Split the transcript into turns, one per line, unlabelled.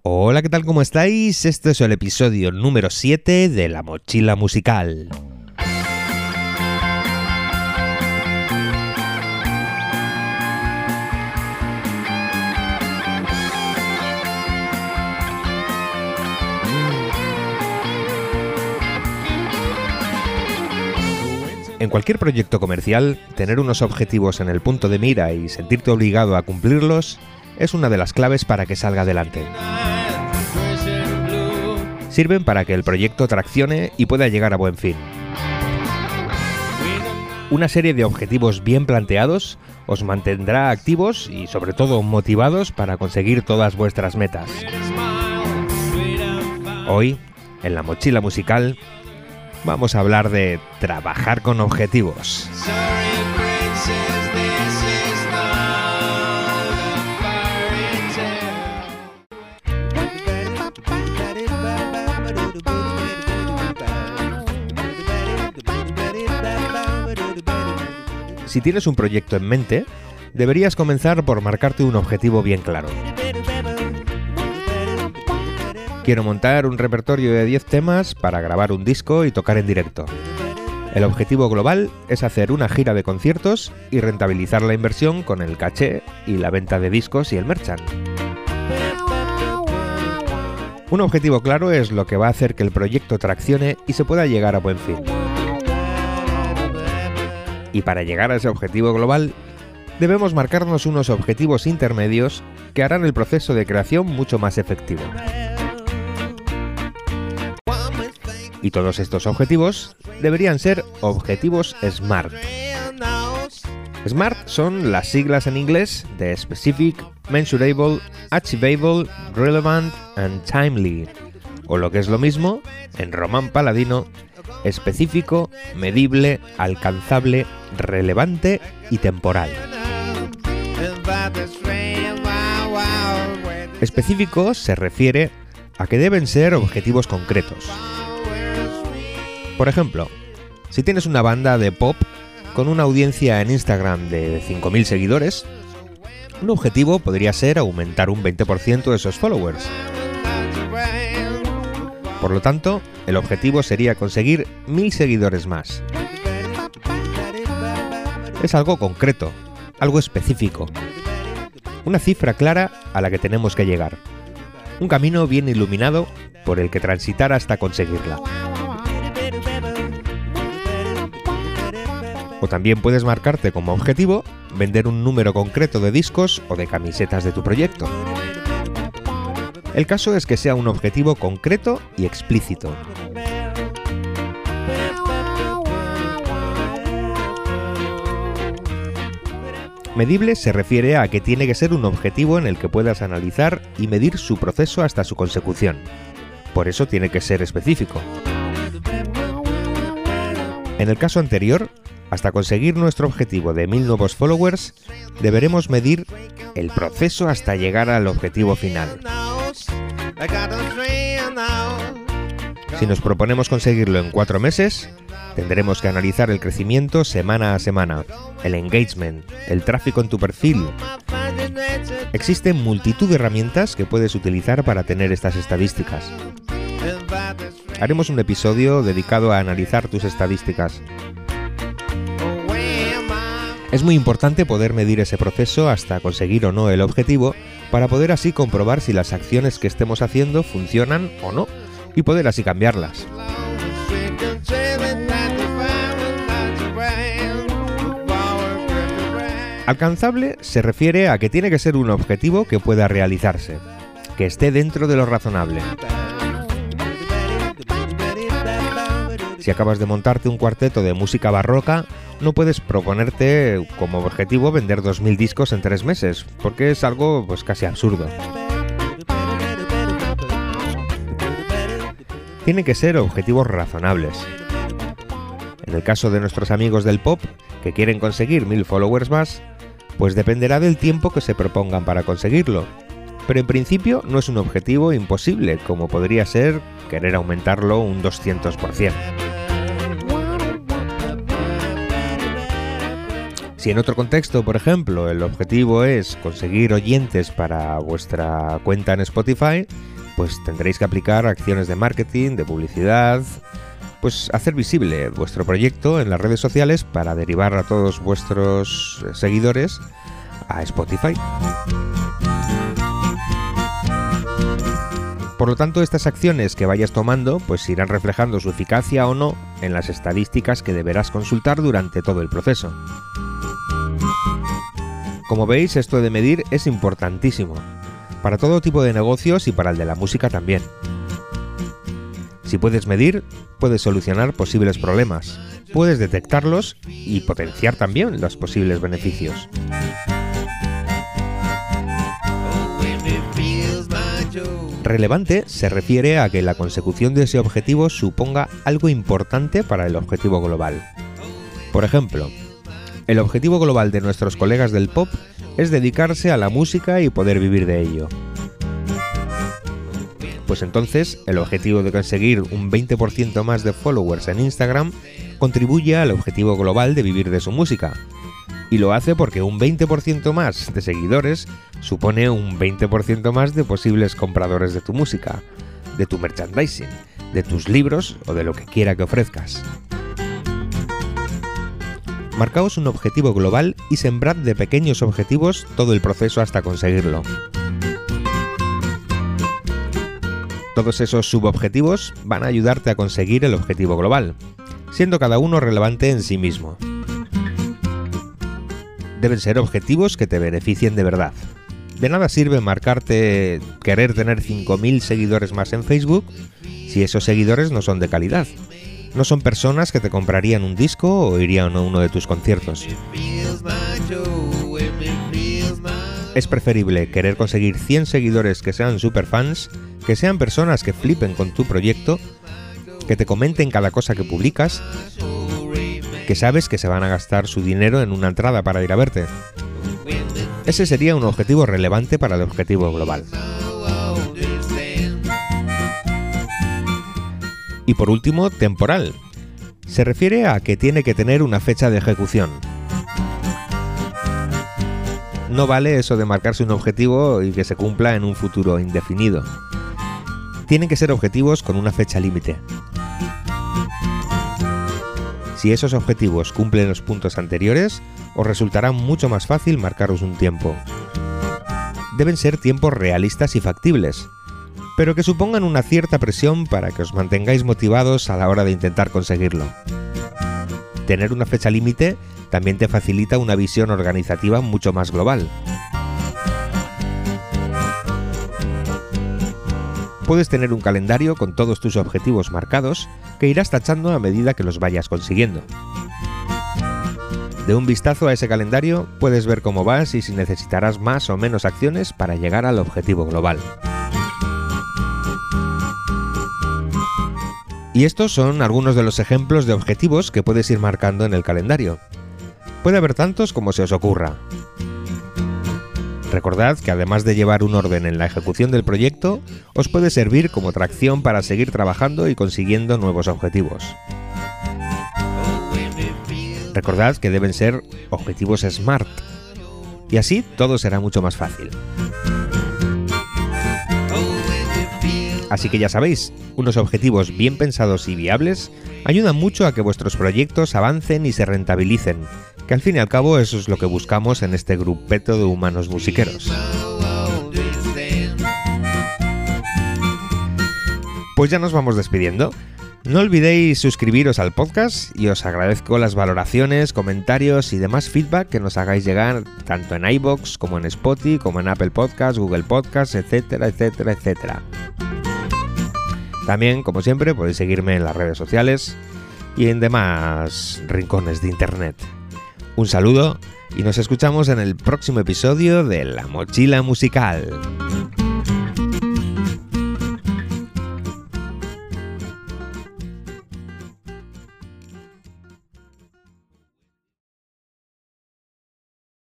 Hola, ¿qué tal? ¿Cómo estáis? Este es el episodio número 7 de La Mochila Musical. En cualquier proyecto comercial, tener unos objetivos en el punto de mira y sentirte obligado a cumplirlos es una de las claves para que salga adelante. Sirven para que el proyecto traccione y pueda llegar a buen fin. Una serie de objetivos bien planteados os mantendrá activos y sobre todo motivados para conseguir todas vuestras metas. Hoy, en la mochila musical, vamos a hablar de trabajar con objetivos. Si tienes un proyecto en mente, deberías comenzar por marcarte un objetivo bien claro. Quiero montar un repertorio de 10 temas para grabar un disco y tocar en directo. El objetivo global es hacer una gira de conciertos y rentabilizar la inversión con el caché y la venta de discos y el merchant. Un objetivo claro es lo que va a hacer que el proyecto traccione y se pueda llegar a buen fin. Y para llegar a ese objetivo global, debemos marcarnos unos objetivos intermedios que harán el proceso de creación mucho más efectivo. Y todos estos objetivos deberían ser objetivos SMART. SMART son las siglas en inglés de Specific, Mensurable, Achievable, Relevant and Timely, o lo que es lo mismo, en román paladino, específico, medible, alcanzable, relevante y temporal. Específico se refiere a que deben ser objetivos concretos. Por ejemplo, si tienes una banda de pop con una audiencia en Instagram de 5.000 seguidores, un objetivo podría ser aumentar un 20% de esos followers. Por lo tanto, el objetivo sería conseguir 1.000 seguidores más. Es algo concreto, algo específico. Una cifra clara a la que tenemos que llegar. Un camino bien iluminado por el que transitar hasta conseguirla. O también puedes marcarte como objetivo vender un número concreto de discos o de camisetas de tu proyecto. El caso es que sea un objetivo concreto y explícito. Medible se refiere a que tiene que ser un objetivo en el que puedas analizar y medir su proceso hasta su consecución. Por eso tiene que ser específico. En el caso anterior, hasta conseguir nuestro objetivo de 1000 nuevos followers, deberemos medir el proceso hasta llegar al objetivo final. Si nos proponemos conseguirlo en cuatro meses, tendremos que analizar el crecimiento semana a semana, el engagement, el tráfico en tu perfil. Existen multitud de herramientas que puedes utilizar para tener estas estadísticas. Haremos un episodio dedicado a analizar tus estadísticas. Es muy importante poder medir ese proceso hasta conseguir o no el objetivo para poder así comprobar si las acciones que estemos haciendo funcionan o no y poder así cambiarlas. Alcanzable se refiere a que tiene que ser un objetivo que pueda realizarse, que esté dentro de lo razonable. Si acabas de montarte un cuarteto de música barroca, no puedes proponerte como objetivo vender 2.000 discos en tres meses, porque es algo pues casi absurdo. Tienen que ser objetivos razonables. En el caso de nuestros amigos del pop, que quieren conseguir 1000 followers más, pues dependerá del tiempo que se propongan para conseguirlo. Pero en principio no es un objetivo imposible, como podría ser querer aumentarlo un 200%. Si en otro contexto, por ejemplo, el objetivo es conseguir oyentes para vuestra cuenta en Spotify, pues tendréis que aplicar acciones de marketing, de publicidad, pues hacer visible vuestro proyecto en las redes sociales para derivar a todos vuestros seguidores a Spotify. Por lo tanto, estas acciones que vayas tomando pues irán reflejando su eficacia o no en las estadísticas que deberás consultar durante todo el proceso. Como veis, esto de medir es importantísimo, para todo tipo de negocios y para el de la música también. Si puedes medir, puedes solucionar posibles problemas, puedes detectarlos y potenciar también los posibles beneficios. Relevante se refiere a que la consecución de ese objetivo suponga algo importante para el objetivo global. Por ejemplo, el objetivo global de nuestros colegas del pop es dedicarse a la música y poder vivir de ello. Pues entonces, el objetivo de conseguir un 20% más de followers en Instagram contribuye al objetivo global de vivir de su música. Y lo hace porque un 20% más de seguidores supone un 20% más de posibles compradores de tu música, de tu merchandising, de tus libros o de lo que quiera que ofrezcas. Marcaos un objetivo global y sembrad de pequeños objetivos todo el proceso hasta conseguirlo. Todos esos subobjetivos van a ayudarte a conseguir el objetivo global, siendo cada uno relevante en sí mismo. Deben ser objetivos que te beneficien de verdad. De nada sirve marcarte querer tener 5.000 seguidores más en Facebook si esos seguidores no son de calidad, no son personas que te comprarían un disco o irían a uno de tus conciertos. Es preferible querer conseguir 100 seguidores que sean superfans, que sean personas que flipen con tu proyecto, que te comenten cada cosa que publicas, que sabes que se van a gastar su dinero en una entrada para ir a verte. Ese sería un objetivo relevante para el objetivo global. Y por último, temporal. Se refiere a que tiene que tener una fecha de ejecución. No vale eso de marcarse un objetivo y que se cumpla en un futuro indefinido. Tienen que ser objetivos con una fecha límite. Si esos objetivos cumplen los puntos anteriores, os resultará mucho más fácil marcaros un tiempo. Deben ser tiempos realistas y factibles, pero que supongan una cierta presión para que os mantengáis motivados a la hora de intentar conseguirlo. Tener una fecha límite también te facilita una visión organizativa mucho más global. Puedes tener un calendario con todos tus objetivos marcados que irás tachando a medida que los vayas consiguiendo. De un vistazo a ese calendario puedes ver cómo vas y si necesitarás más o menos acciones para llegar al objetivo global. Y estos son algunos de los ejemplos de objetivos que puedes ir marcando en el calendario. Puede haber tantos como se os ocurra. Recordad que además de llevar un orden en la ejecución del proyecto, os puede servir como tracción para seguir trabajando y consiguiendo nuevos objetivos. Recordad que deben ser objetivos SMART, y así todo será mucho más fácil. Así que ya sabéis, unos objetivos bien pensados y viables ayudan mucho a que vuestros proyectos avancen y se rentabilicen, que al fin y al cabo eso es lo que buscamos en este grupeto de humanos musiqueros. Pues ya nos vamos despidiendo. No olvidéis suscribiros al podcast y os agradezco las valoraciones, comentarios y demás feedback que nos hagáis llegar tanto en iBox como en Spotify, como en Apple Podcasts, Google Podcasts, etcétera, etcétera, etcétera. También, como siempre, podéis seguirme en las redes sociales y en demás rincones de Internet. Un saludo y nos escuchamos en el próximo episodio de La Mochila Musical.